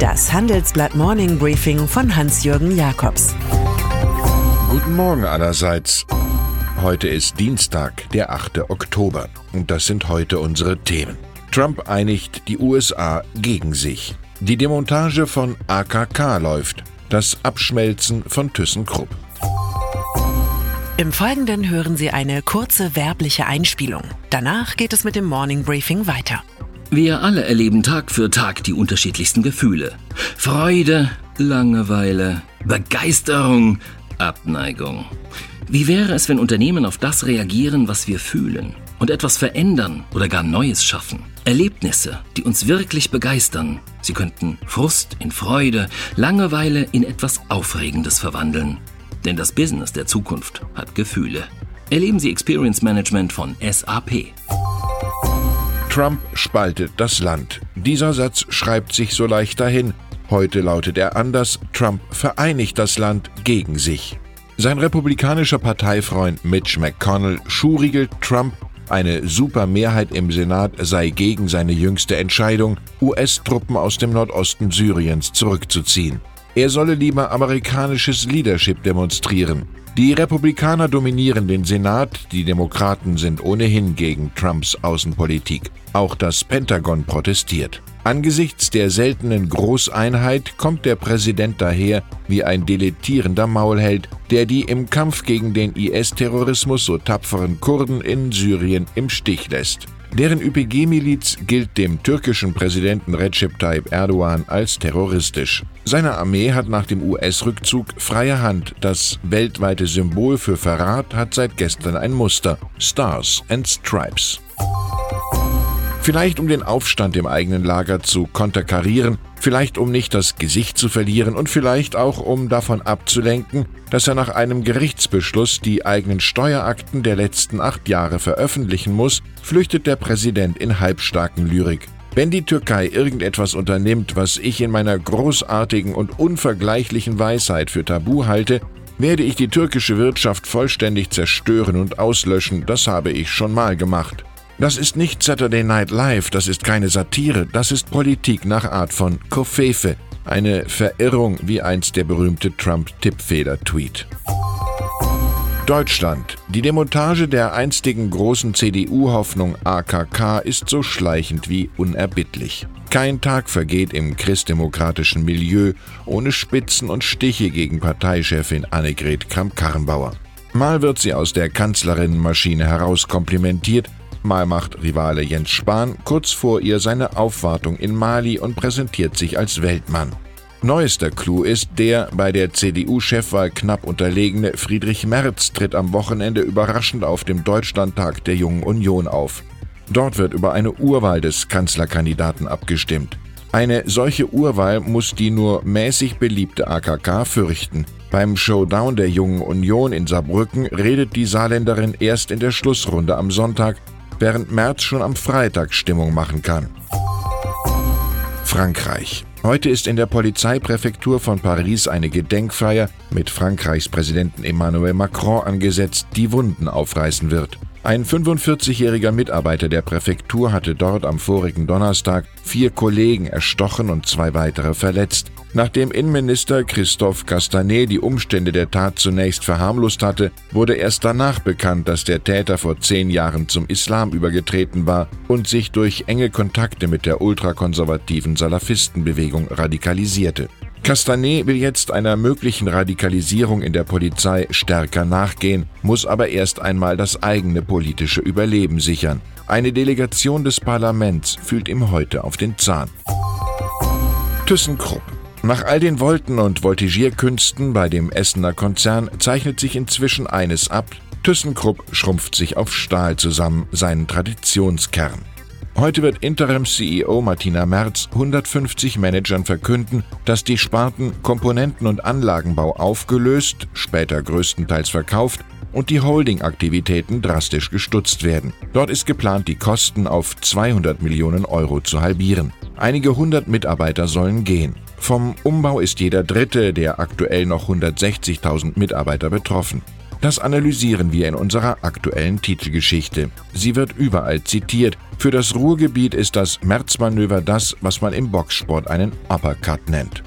Das Handelsblatt Morning Briefing von Hans-Jürgen Jakobs. Guten Morgen allerseits. Heute ist Dienstag, der 8. Oktober. Und das sind heute unsere Themen. Trump einigt die USA gegen sich. Die Demontage von AKK läuft. Das Abschmelzen von ThyssenKrupp. Im Folgenden hören Sie eine kurze werbliche Einspielung. Danach geht es mit dem Morning Briefing weiter. Wir alle erleben Tag für Tag die unterschiedlichsten Gefühle. Freude, Langeweile, Begeisterung, Abneigung. Wie wäre es, wenn Unternehmen auf das reagieren, was wir fühlen und etwas verändern oder gar Neues schaffen? Erlebnisse, die uns wirklich begeistern. Sie könnten Frust in Freude, Langeweile in etwas Aufregendes verwandeln. Denn das Business der Zukunft hat Gefühle. Erleben Sie Experience Management von SAP. Trump spaltet das Land. Dieser Satz schreibt sich so leicht dahin. Heute lautet er anders. Trump vereinigt das Land gegen sich. Sein republikanischer Parteifreund Mitch McConnell schurigelt Trump, eine Supermehrheit im Senat sei gegen seine jüngste Entscheidung, US-Truppen aus dem Nordosten Syriens zurückzuziehen. Er solle lieber amerikanisches Leadership demonstrieren. Die Republikaner dominieren den Senat, die Demokraten sind ohnehin gegen Trumps Außenpolitik. Auch das Pentagon protestiert. Angesichts der seltenen Großeinheit kommt der Präsident daher wie ein dilettierender Maulheld, der die im Kampf gegen den IS-Terrorismus so tapferen Kurden in Syrien im Stich lässt. Deren YPG-Miliz gilt dem türkischen Präsidenten Recep Tayyip Erdogan als terroristisch. Seine Armee hat nach dem US-Rückzug freie Hand. Das weltweite Symbol für Verrat hat seit gestern ein Muster: Stars and Stripes. Vielleicht um den Aufstand im eigenen Lager zu konterkarieren, vielleicht um nicht das Gesicht zu verlieren und vielleicht auch um davon abzulenken, dass er nach einem Gerichtsbeschluss die eigenen Steuerakten der letzten acht Jahre veröffentlichen muss, flüchtet der Präsident in halbstarken Lyrik. Wenn die Türkei irgendetwas unternimmt, was ich in meiner großartigen und unvergleichlichen Weisheit für tabu halte, werde ich die türkische Wirtschaft vollständig zerstören und auslöschen, das habe ich schon mal gemacht. Das ist nicht Saturday Night Live, das ist keine Satire, das ist Politik nach Art von Kofefe, eine Verirrung wie einst der berühmte Trump-Tippfeder-Tweet. Deutschland. Die Demontage der einstigen großen CDU-Hoffnung AKK ist so schleichend wie unerbittlich. Kein Tag vergeht im christdemokratischen Milieu ohne Spitzen und Stiche gegen Parteichefin Annegret Kramp-Karrenbauer. Mal wird sie aus der Kanzlerinnenmaschine heraus komplimentiert, Mal macht Rivale Jens Spahn kurz vor ihr seine Aufwartung in Mali und präsentiert sich als Weltmann. Neuester Clou ist der bei der CDU-Chefwahl knapp unterlegene Friedrich Merz tritt am Wochenende überraschend auf dem Deutschlandtag der Jungen Union auf. Dort wird über eine Urwahl des Kanzlerkandidaten abgestimmt. Eine solche Urwahl muss die nur mäßig beliebte AKK fürchten. Beim Showdown der Jungen Union in Saarbrücken redet die Saarländerin erst in der Schlussrunde am Sonntag während März schon am Freitag Stimmung machen kann. Frankreich. Heute ist in der Polizeipräfektur von Paris eine Gedenkfeier mit Frankreichs Präsidenten Emmanuel Macron angesetzt, die Wunden aufreißen wird. Ein 45-jähriger Mitarbeiter der Präfektur hatte dort am vorigen Donnerstag vier Kollegen erstochen und zwei weitere verletzt. Nachdem Innenminister Christophe Castanet die Umstände der Tat zunächst verharmlost hatte, wurde erst danach bekannt, dass der Täter vor zehn Jahren zum Islam übergetreten war und sich durch enge Kontakte mit der ultrakonservativen Salafistenbewegung radikalisierte. Castanet will jetzt einer möglichen Radikalisierung in der Polizei stärker nachgehen, muss aber erst einmal das eigene politische Überleben sichern. Eine Delegation des Parlaments fühlt ihm heute auf den Zahn. ThyssenKrupp nach all den Volten und Voltigierkünsten bei dem Essener Konzern zeichnet sich inzwischen eines ab. ThyssenKrupp schrumpft sich auf Stahl zusammen, seinen Traditionskern. Heute wird Interim-CEO Martina Merz 150 Managern verkünden, dass die Sparten Komponenten- und Anlagenbau aufgelöst, später größtenteils verkauft und die Holding-Aktivitäten drastisch gestutzt werden. Dort ist geplant, die Kosten auf 200 Millionen Euro zu halbieren. Einige hundert Mitarbeiter sollen gehen. Vom Umbau ist jeder dritte der aktuell noch 160.000 Mitarbeiter betroffen. Das analysieren wir in unserer aktuellen Titelgeschichte. Sie wird überall zitiert. Für das Ruhrgebiet ist das Märzmanöver das, was man im Boxsport einen Uppercut nennt.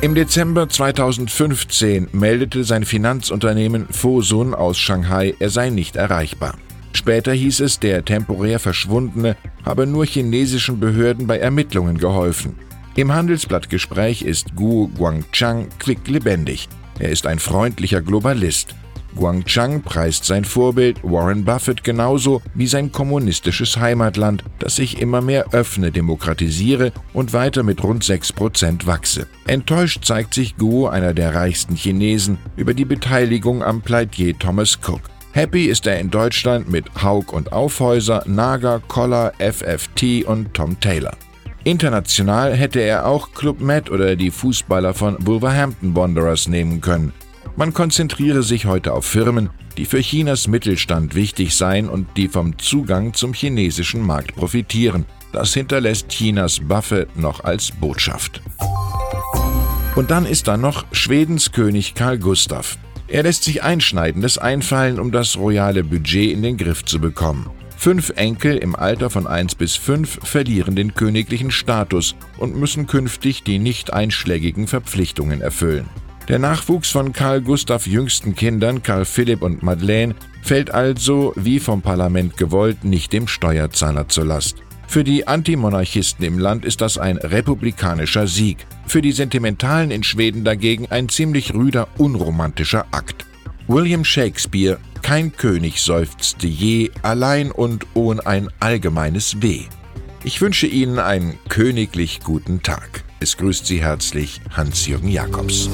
Im Dezember 2015 meldete sein Finanzunternehmen Fosun aus Shanghai, er sei nicht erreichbar. Später hieß es, der temporär Verschwundene habe nur chinesischen Behörden bei Ermittlungen geholfen. Im Handelsblattgespräch ist Guo Guangchang quicklebendig. Er ist ein freundlicher Globalist. Guangchang preist sein Vorbild Warren Buffett genauso wie sein kommunistisches Heimatland, das sich immer mehr öffne, demokratisiere und weiter mit rund 6% wachse. Enttäuscht zeigt sich Guo, einer der reichsten Chinesen, über die Beteiligung am Pleitier Thomas Cook. Happy ist er in Deutschland mit Haug und Aufhäuser, Naga, Koller, FFT und Tom Taylor. International hätte er auch Club Med oder die Fußballer von Wolverhampton Wanderers nehmen können. Man konzentriere sich heute auf Firmen, die für Chinas Mittelstand wichtig seien und die vom Zugang zum chinesischen Markt profitieren. Das hinterlässt Chinas Buffett noch als Botschaft. Und dann ist da noch Schwedens König Karl Gustav. Er lässt sich Einschneidendes einfallen, um das royale Budget in den Griff zu bekommen. Fünf Enkel im Alter von 1 bis 5 verlieren den königlichen Status und müssen künftig die nicht einschlägigen Verpflichtungen erfüllen. Der Nachwuchs von Karl Gustav jüngsten Kindern, Karl Philipp und Madeleine, fällt also, wie vom Parlament gewollt, nicht dem Steuerzahler zur Last. Für die Antimonarchisten im Land ist das ein republikanischer Sieg, für die Sentimentalen in Schweden dagegen ein ziemlich rüder, unromantischer Akt. William Shakespeare, kein König seufzte je allein und ohne ein allgemeines Weh. Ich wünsche Ihnen einen königlich guten Tag. Es grüßt Sie herzlich Hans-Jürgen Jakobs.